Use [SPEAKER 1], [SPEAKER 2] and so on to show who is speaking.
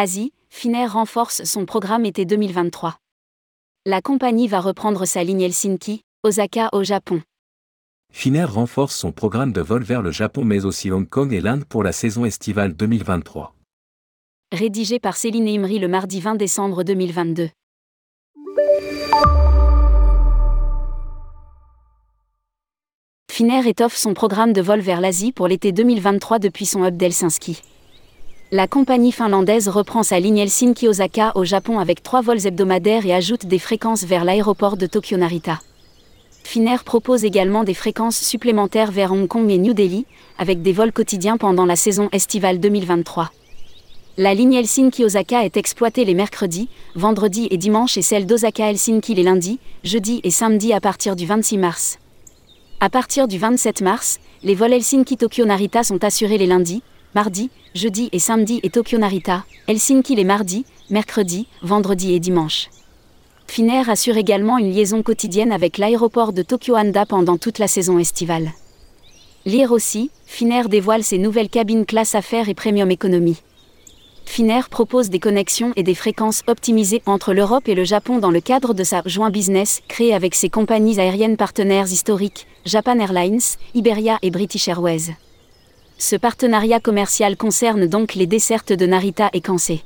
[SPEAKER 1] Asie, Finnair renforce son programme été 2023. La compagnie va reprendre sa ligne Helsinki, Osaka au Japon.
[SPEAKER 2] Finnair renforce son programme de vol vers le Japon mais aussi Hong Kong et l'Inde pour la saison estivale 2023.
[SPEAKER 1] Rédigé par Céline Imri le mardi 20 décembre 2022. Finnair étoffe son programme de vol vers l'Asie pour l'été 2023 depuis son hub d'Helsinki. La compagnie finlandaise reprend sa ligne Helsinki-Osaka au Japon avec trois vols hebdomadaires et ajoute des fréquences vers l'aéroport de Tokyo Narita. Finnair propose également des fréquences supplémentaires vers Hong Kong et New Delhi, avec des vols quotidiens pendant la saison estivale 2023. La ligne Helsinki-Osaka est exploitée les mercredis, vendredis et dimanches et celle d'Osaka-Helsinki les lundis, jeudis et samedis à partir du 26 mars. À partir du 27 mars, les vols Helsinki-Tokyo Narita sont assurés les lundis, mardi, jeudi et samedi et Tokyo Narita, Helsinki les mardis, mercredis, vendredis et dimanches. Finnair assure également une liaison quotidienne avec l'aéroport de Tokyo Handa pendant toute la saison estivale. Lire aussi, Finnair dévoile ses nouvelles cabines classe affaires et premium économie. Finnair propose des connexions et des fréquences optimisées entre l'Europe et le Japon dans le cadre de sa joint business créée avec ses compagnies aériennes partenaires historiques, Japan Airlines, Iberia et British Airways. Ce partenariat commercial concerne donc les dessertes de Narita et Kansai.